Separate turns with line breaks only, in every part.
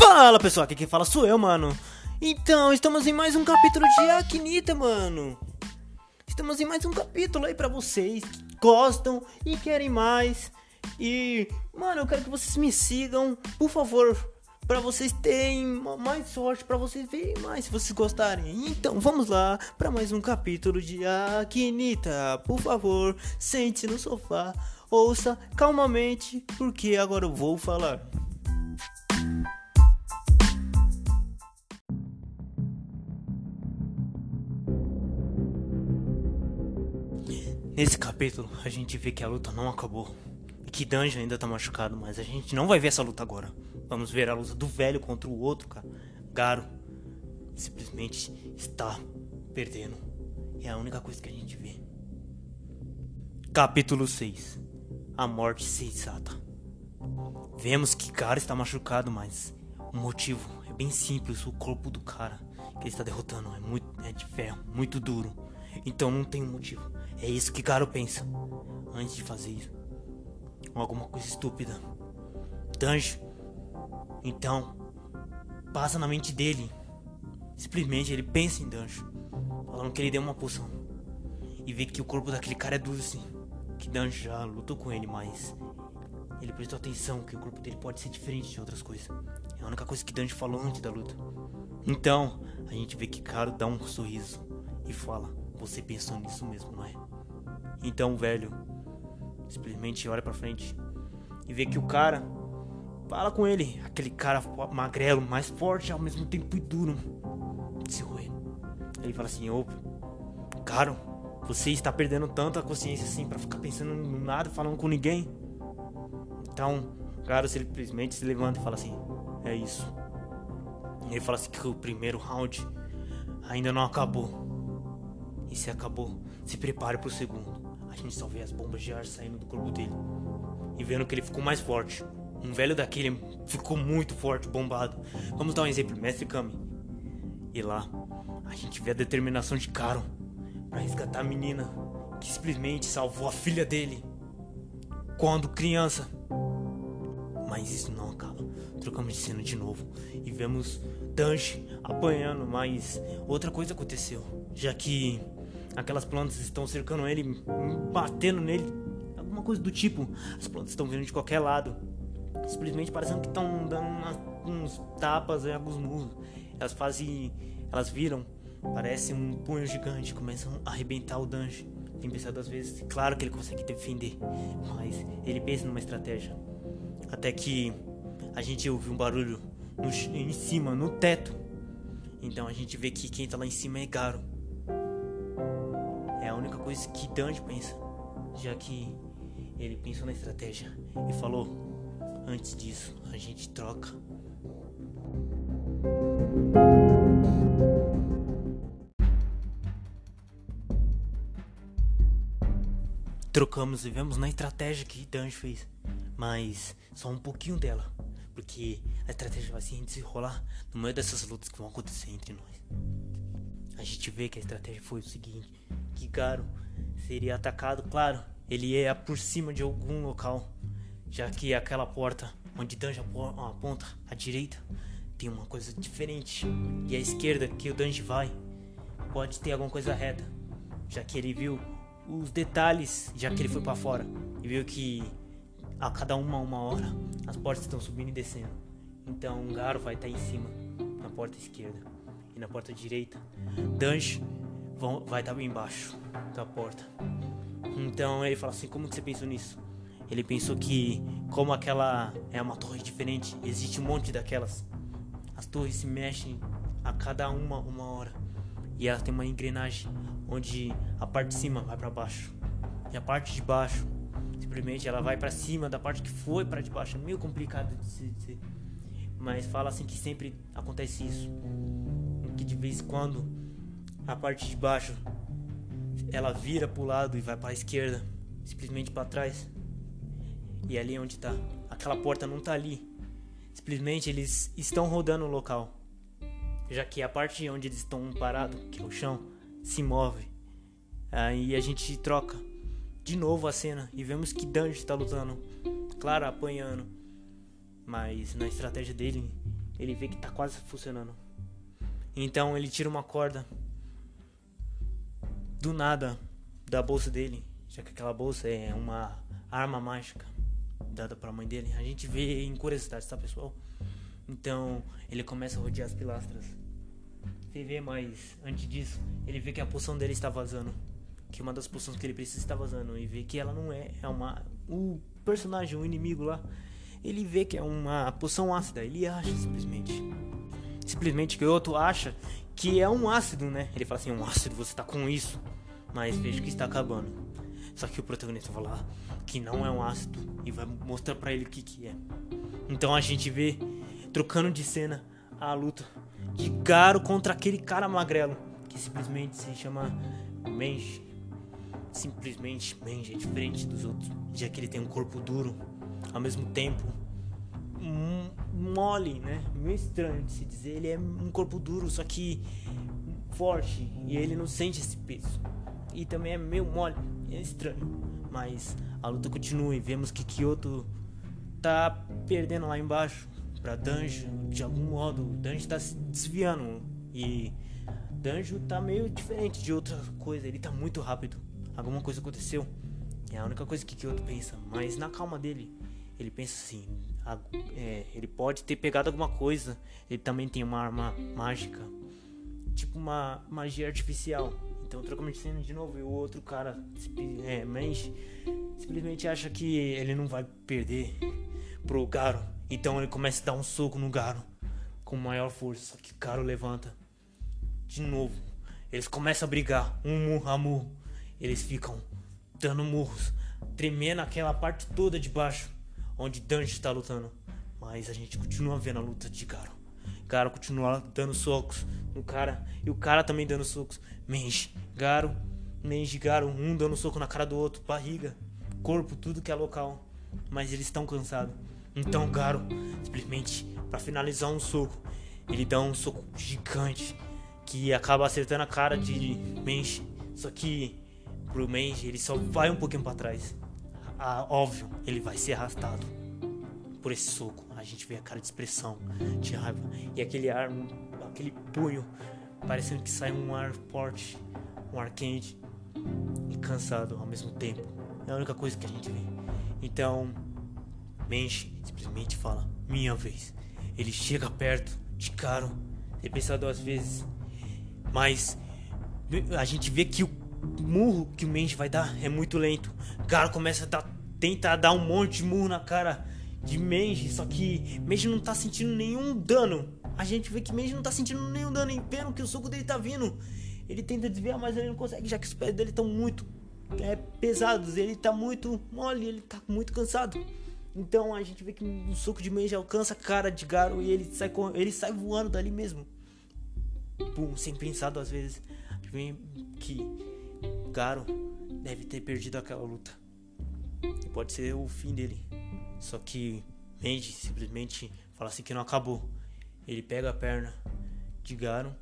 Fala pessoal, aqui quem fala sou eu, mano. Então, estamos em mais um capítulo de Aknita, mano. Estamos em mais um capítulo aí pra vocês que gostam e querem mais. E, mano, eu quero que vocês me sigam, por favor, para vocês terem mais sorte, para vocês verem mais se vocês gostarem. Então, vamos lá para mais um capítulo de Aknita. Por favor, sente-se no sofá, ouça calmamente, porque agora eu vou falar. Nesse capítulo, a gente vê que a luta não acabou. E que Dungeon ainda tá machucado, mas a gente não vai ver essa luta agora. Vamos ver a luta do velho contra o outro, cara. Garo simplesmente está perdendo. É a única coisa que a gente vê. Capítulo 6 A morte sensata. Vemos que Garo está machucado, mas o motivo é bem simples. O corpo do cara que ele está derrotando é, muito, é de ferro, muito duro. Então não tem um motivo. É isso que Garo pensa antes de fazer isso. Alguma coisa estúpida. Danjo. Então, passa na mente dele. Simplesmente ele pensa em Danjo. Falando que ele deu uma poção. E vê que o corpo daquele cara é duro sim. Que Danjo já lutou com ele, mas ele prestou atenção que o corpo dele pode ser diferente de outras coisas. É a única coisa que Danjo falou antes da luta. Então, a gente vê que Caro dá um sorriso e fala: Você pensou nisso mesmo, não é? Então velho simplesmente olha para frente e vê que o cara fala com ele, aquele cara magrelo, mais forte ao mesmo tempo duro. Se. Ele fala assim: "Ô, caro, você está perdendo tanto a consciência assim para ficar pensando no nada, falando com ninguém?" Então, cara simplesmente se levanta e fala assim: "É isso." Ele fala assim que o primeiro round ainda não acabou. E se acabou, se prepare para o segundo. A gente só vê as bombas de ar saindo do corpo dele. E vendo que ele ficou mais forte. Um velho daquele ficou muito forte, bombado. Vamos dar um exemplo, Mestre Kami. E lá, a gente vê a determinação de Karo para resgatar a menina que simplesmente salvou a filha dele quando criança. Mas isso não acaba. Trocamos de cena de novo e vemos Tanji apanhando, mas outra coisa aconteceu, já que aquelas plantas estão cercando ele, batendo nele, alguma coisa do tipo. As plantas estão vindo de qualquer lado, simplesmente parecendo que estão dando uns tapas em alguns muros. Elas fazem, elas viram, parece um punho gigante, começam a arrebentar o Danji. Tem pensado às vezes, claro que ele consegue defender, mas ele pensa numa estratégia. Até que a gente ouve um barulho no, em cima, no teto. Então a gente vê que quem tá lá em cima é Garo única coisa que Dante pensa, já que ele pensou na estratégia e falou: antes disso, a gente troca. Trocamos e vemos na estratégia que Dante fez, mas só um pouquinho dela, porque a estratégia vai se desenrolar no meio dessas lutas que vão acontecer entre nós. A gente vê que a estratégia foi o seguinte: que Garo seria atacado, claro, ele ia por cima de algum local, já que aquela porta onde Danji aponta à direita tem uma coisa diferente, e à esquerda que o Danji vai pode ter alguma coisa reta, já que ele viu os detalhes, já que ele foi para fora e viu que a cada uma uma hora as portas estão subindo e descendo. Então Garo vai estar em cima, na porta esquerda e na porta direita. Danji vão, vai estar embaixo da porta. Então ele fala assim: Como que você pensou nisso? Ele pensou que, como aquela é uma torre diferente, existe um monte daquelas. As torres se mexem a cada uma uma hora. E ela tem uma engrenagem onde a parte de cima vai para baixo e a parte de baixo simplesmente ela vai para cima da parte que foi para de baixo. É meio complicado de se dizer, mas fala assim que sempre acontece isso, que de vez em quando a parte de baixo ela vira para o lado e vai para a esquerda, simplesmente para trás. E ali é onde está, aquela porta não está ali. Simplesmente eles estão rodando o local. Já que a parte onde eles estão parados, que é o chão, se move. Aí a gente troca de novo a cena e vemos que Danjo está lutando, claro, apanhando. Mas na estratégia dele, ele vê que tá quase funcionando. Então ele tira uma corda do nada da bolsa dele, já que aquela bolsa é uma arma mágica dada para a mãe dele. A gente vê em curiosidade, tá, pessoal? Então ele começa a rodear as pilastras. Você vê, mas antes disso, ele vê que a poção dele está vazando. Que uma das poções que ele precisa está vazando. E vê que ela não é. É uma. O personagem, o inimigo lá. Ele vê que é uma poção ácida. Ele acha simplesmente. Simplesmente que o outro acha que é um ácido, né? Ele fala assim: um ácido, você tá com isso. Mas vejo que está acabando. Só que o protagonista vai lá que não é um ácido e vai mostrar para ele o que que é. Então a gente vê trocando de cena a luta de Garo contra aquele cara magrelo que simplesmente se chama Menji. Simplesmente Menji é diferente dos outros, já que ele tem um corpo duro, ao mesmo tempo mole, né? Meio estranho de se dizer. Ele é um corpo duro, só que forte e ele não sente esse peso. E também é meio mole, é estranho. Mas a luta continua e vemos que Kyoto tá perdendo lá embaixo para Danjo de algum modo. Danjo tá se desviando e Danjo tá meio diferente de outra coisa. Ele tá muito rápido. Alguma coisa aconteceu. É a única coisa que Kyoto pensa. Mas na calma dele, ele pensa assim: a, é, ele pode ter pegado alguma coisa. Ele também tem uma arma mágica, tipo uma magia artificial. Então trocamos de cena de novo e o outro cara é, simplesmente acha que ele não vai perder pro Garo. Então ele começa a dar um soco no Garo com maior força. Só que o Garo levanta de novo. Eles começam a brigar, um murro a murro. Eles ficam dando murros, tremendo aquela parte toda de baixo onde Danji está lutando. Mas a gente continua vendo a luta de Garo. Garo continua dando socos no cara e o cara também dando socos. Menji, Garo, Menji, Garo, um dando soco na cara do outro, barriga, corpo, tudo que é local. Mas eles estão cansados. Então Garo, simplesmente, para finalizar um soco, ele dá um soco gigante que acaba acertando a cara de Menji. Só que pro Menji ele só vai um pouquinho para trás. Ah, óbvio, ele vai ser arrastado por esse soco. A gente vê a cara de expressão, de raiva e aquele ar, aquele punho parecendo que sai um ar forte, um ar quente e cansado ao mesmo tempo. É a única coisa que a gente vê. Então, Menchi simplesmente fala: Minha vez. Ele chega perto, de caro, sem pensar duas vezes. Mas a gente vê que o murro que o Menchi vai dar é muito lento. Garo começa a dar, tentar dar um monte de murro na cara de Menji, só que Menji não tá sentindo nenhum dano a gente vê que mesmo não tá sentindo nenhum dano em pena que o soco dele tá vindo. Ele tenta desviar, mas ele não consegue, já que os pés dele estão muito é, pesados. Ele tá muito mole, ele tá muito cansado. Então a gente vê que o soco de Mei alcança a cara de Garo e ele sai, ele sai voando dali mesmo. Pum, sem pensar duas vezes. A gente vê que Garo deve ter perdido aquela luta. E pode ser o fim dele. Só que Menji simplesmente fala assim que não acabou. Ele pega a perna de Garo.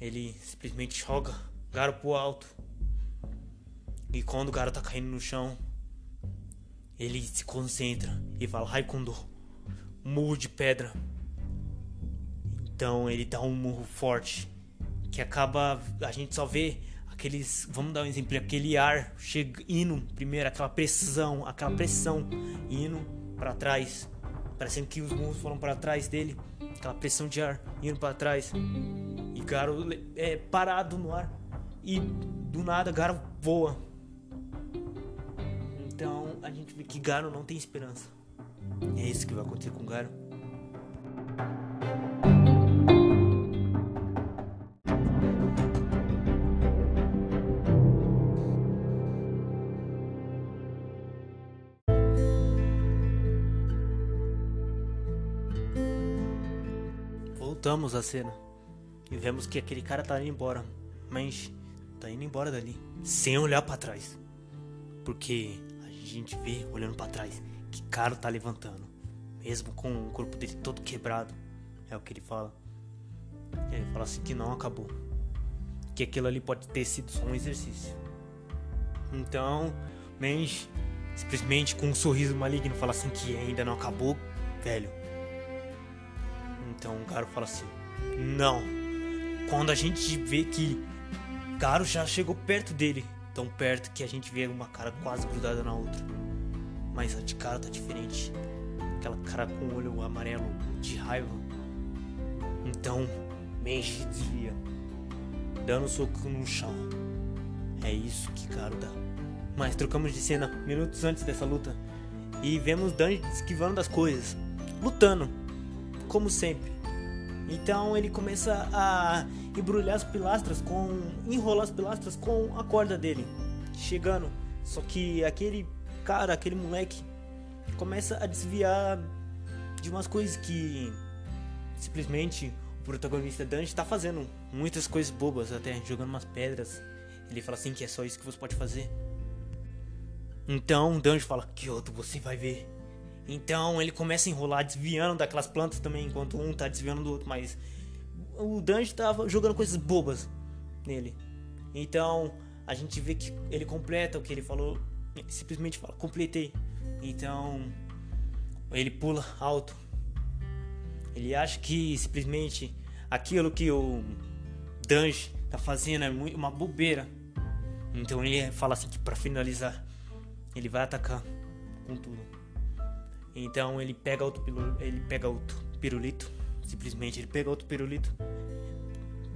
Ele simplesmente joga Garo pro alto. E quando o Garo tá caindo no chão, ele se concentra e fala Raikundo, murro de pedra. Então ele dá um murro forte que acaba a gente só vê aqueles, vamos dar um exemplo, aquele ar chega indo primeiro, aquela pressão, aquela pressão indo para trás, parecendo que os murros foram para trás dele aquela pressão de ar indo para trás. E Garo é parado no ar. E do nada Garo voa. Então a gente vê que Garo não tem esperança. E é isso que vai acontecer com Garo. Voltamos à cena e vemos que aquele cara tá indo embora, mas tá indo embora dali sem olhar para trás, porque a gente vê olhando para trás que cara tá levantando, mesmo com o corpo dele todo quebrado, é o que ele fala. Ele fala assim que não acabou, que aquilo ali pode ter sido só um exercício. Então, Mensch simplesmente com um sorriso maligno fala assim que ainda não acabou, velho Então o Garo fala assim: Não. Quando a gente vê que Garo já chegou perto dele, tão perto que a gente vê uma cara quase grudada na outra. Mas a de cara tá diferente. Aquela cara com o olho amarelo de raiva. Então, Menji desvia, dando um soco no chão. É isso que Garo dá. Mas trocamos de cena minutos antes dessa luta e vemos Danji esquivando das coisas, lutando, como sempre. Então ele começa a embrulhar as pilastras com. enrolar as pilastras com a corda dele. Chegando. Só que aquele cara, aquele moleque, começa a desviar de umas coisas que simplesmente o protagonista Dante está fazendo. Muitas coisas bobas, até jogando umas pedras. Ele fala assim que é só isso que você pode fazer. Então Danjo fala, Kyoto, você vai ver. Então ele começa a enrolar, desviando daquelas plantas também, enquanto um tá desviando do outro, mas o Danjo tava jogando coisas bobas nele. Então a gente vê que ele completa o que ele falou, simplesmente fala, completei. Então ele pula alto. Ele acha que simplesmente aquilo que o Danjo tá fazendo é uma bobeira. Então ele fala assim que para finalizar ele vai atacar com tudo. Então ele pega outro pirulito, ele pega outro pirulito, simplesmente ele pega outro pirulito,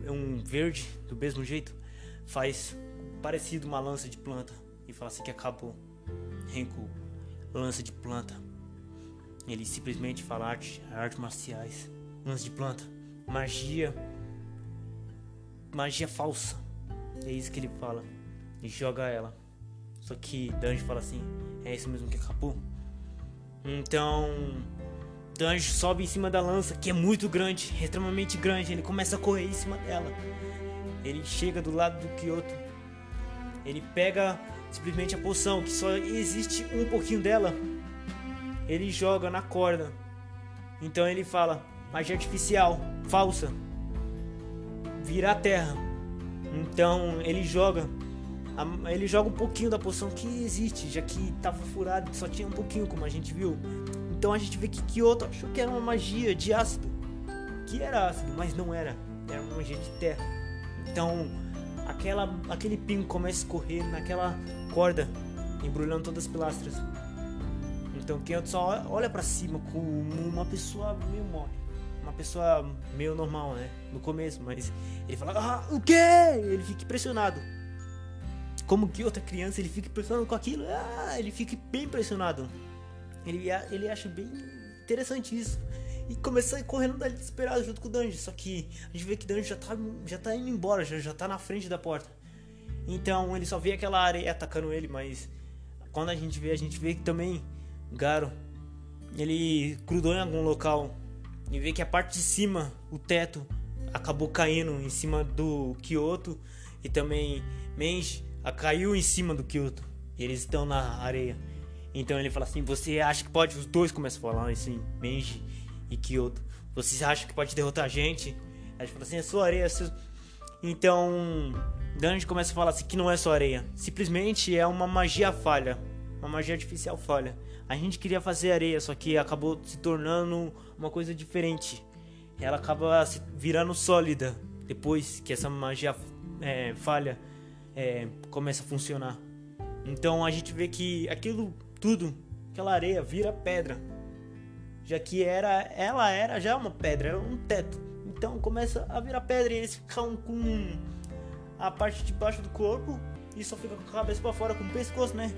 um verde do mesmo jeito, faz parecido uma lança de planta e fala assim que acabou. Renko, lança de planta. Ele simplesmente fala arte, artes marciais, lança de planta, magia, magia falsa. É isso que ele fala e joga ela. Só que Danjo fala assim: é isso mesmo que acabou? Então, Danjo sobe em cima da lança, que é muito grande, extremamente grande. Ele começa a correr em cima dela. Ele chega do lado do Kyoto. Ele pega simplesmente a poção, que só existe um pouquinho dela. Ele joga na corda. Então ele fala: magia artificial, falsa. Vira a terra. Então ele joga ele joga um pouquinho da poção que existe, já que tava furado, só tinha um pouquinho, como a gente viu. Então a gente vê que Kyoto achou que era uma magia de ácido, que era ácido, mas não era, era uma magia de terra. Então aquela, aquele pingo começa a escorrer naquela corda, embrulhando todas as pilastras. Então Kyoto só olha para cima como uma pessoa meio morre. Uma pessoa meio normal, né? No começo, mas ele fala, ah, o quê? Ele fica impressionado como que outra criança ele fica impressionado com aquilo, ah, ele fica bem impressionado. Ele, ele acha bem interessante isso. E começa correndo dali desesperado junto com o Danjo. Só que a gente vê que o Danjo já tá, já tá indo embora, já, já tá na frente da porta. Então ele só vê aquela areia atacando ele, mas quando a gente vê, a gente vê que também Garo ele grudou em algum local e vê que a parte de cima, o teto, acabou caindo em cima do Kyoto e também Menji caiu em cima do Kyoto. Eles estão na areia. Então ele fala assim: Você acha que pode. Os dois começam a falar assim: Menji e Kyoto. Você acha que pode derrotar a gente? Aí ele fala assim: É só areia. É então Danji começa a falar assim: Que não é só areia. Simplesmente é uma magia falha. Uma magia artificial falha. A gente queria fazer areia, só que acabou se tornando uma coisa diferente. Ela acaba se virando sólida depois que essa magia é, falha é, começa a funcionar. Então a gente vê que aquilo tudo, aquela areia vira pedra, já que era, ela era já uma pedra, era um teto. Então começa a virar pedra e eles ficam com a parte de baixo do corpo e só fica com a cabeça para fora com o pescoço, né?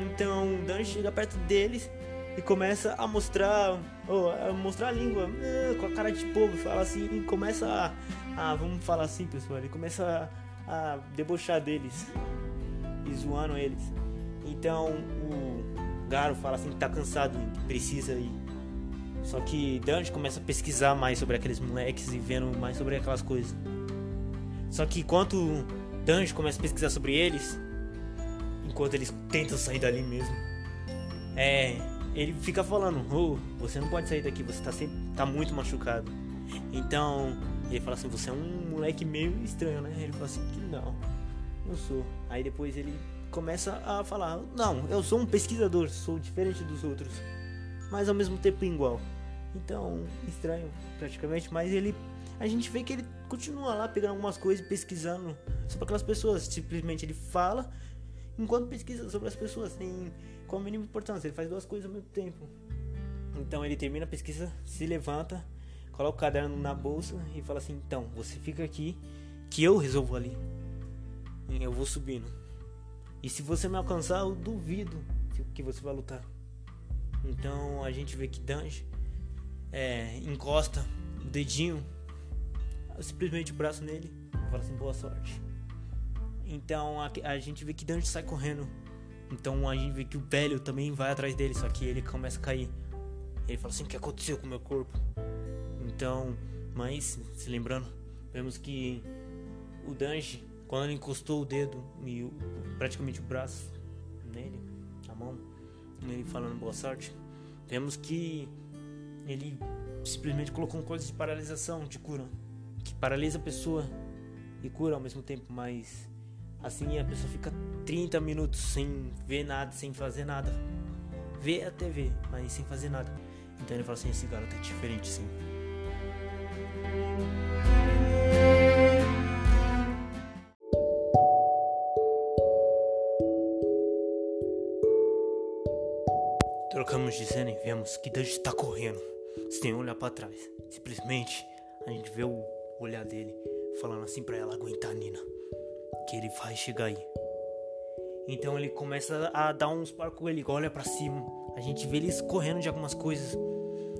Então Dan chega perto deles e começa a mostrar, oh, a mostrar a língua uh, com a cara de povo, fala assim, e começa a, a, vamos falar assim, pessoal, ele começa a debochar deles e zoando eles. Então o Garo fala assim que tá cansado, que precisa ir. Só que Dante começa a pesquisar mais sobre aqueles moleques e vendo mais sobre aquelas coisas. Só que enquanto Dante começa a pesquisar sobre eles, enquanto eles tentam sair dali mesmo, é, ele fica falando: oh, você não pode sair daqui, você tá, sempre, tá muito machucado. Então ele fala assim: Você é um moleque meio estranho, né? Ele fala assim: Que não, não sou. Aí depois ele começa a falar: Não, eu sou um pesquisador, sou diferente dos outros, mas ao mesmo tempo igual. Então, estranho praticamente, mas ele a gente vê que ele continua lá pegando algumas coisas, pesquisando sobre aquelas pessoas. Simplesmente ele fala enquanto pesquisa sobre as pessoas, sem com a mínima importância. Ele faz duas coisas ao mesmo tempo. Então ele termina a pesquisa, se levanta, coloca o caderno na bolsa e fala assim: Então, você fica aqui que eu resolvo ali. Eu vou subindo. E se você me alcançar, eu duvido que você vai lutar. Então a gente vê que Dange é, encosta o dedinho, simplesmente o braço nele, e fala assim: boa sorte. Então a, a gente vê que Dange sai correndo. Então a gente vê que o velho também vai atrás dele, só que ele começa a cair. Ele fala assim: o que aconteceu com o meu corpo? Então, mas se lembrando, vemos que o Dange, quando ele encostou o dedo e praticamente o braço nele, a mão, ele falando boa sorte, vemos que ele simplesmente colocou um coisa de paralisação, de cura, que paralisa a pessoa e cura ao mesmo tempo, mas assim a pessoa fica 30 minutos sem ver nada, sem fazer nada. Vê a TV, mas sem fazer nada. Então ele fala assim: esse garoto é diferente, sim. Cena e vemos que Dante está correndo, sem olhar para trás. Simplesmente a gente vê o olhar dele falando assim para ela aguentar Nina, que ele vai chegar aí. Então ele começa a dar uns parcos, ele olha para cima. A gente vê eles correndo de algumas coisas.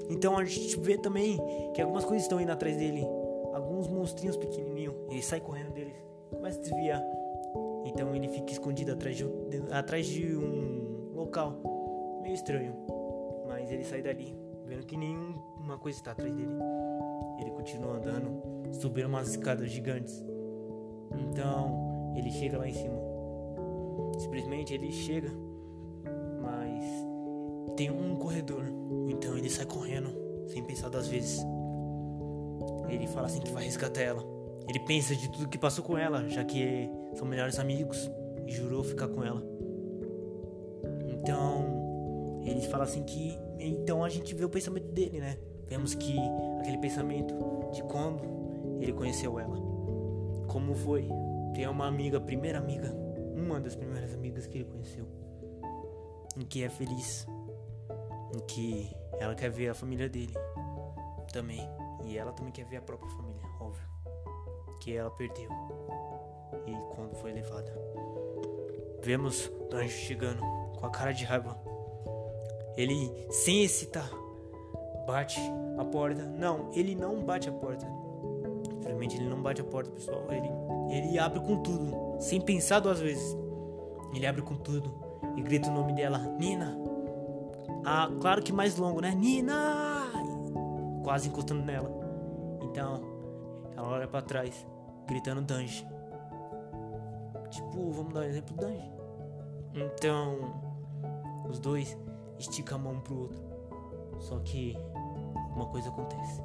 Então a gente vê também que algumas coisas estão indo atrás dele. Alguns monstrinhos pequenininhos. Ele sai correndo deles, começa a desviar. Então ele fica escondido atrás de, atrás de um local meio estranho. Mas ele sai dali, vendo que nenhuma coisa está atrás dele. Ele continua andando, subindo umas escadas gigantes. Então ele chega lá em cima. Simplesmente ele chega, mas tem um corredor. Então ele sai correndo, sem pensar duas vezes. Ele fala assim que vai resgatar ela. Ele pensa de tudo que passou com ela, já que são melhores amigos, e jurou ficar com ela. Fala assim que. Então a gente vê o pensamento dele, né? Vemos que aquele pensamento de quando ele conheceu ela. Como foi? Tem uma amiga, primeira amiga, uma das primeiras amigas que ele conheceu, em que é feliz, em que ela quer ver a família dele também. E ela também quer ver a própria família, óbvio. Que ela perdeu. E quando foi levada. Vemos Danjo chegando com a cara de raiva. Ele, sem hesitar, bate a porta. Não, ele não bate a porta. Infelizmente ele não bate a porta, pessoal. Ele, ele abre com tudo, sem pensar duas vezes. Ele abre com tudo e grita o nome dela: Nina. Ah, claro que mais longo, né? Nina! Quase encostando nela. Então, ela olha para trás, gritando Dange. Tipo, vamos dar um exemplo Dange. Então, os dois estica a mão pro outro. Só que alguma coisa acontece.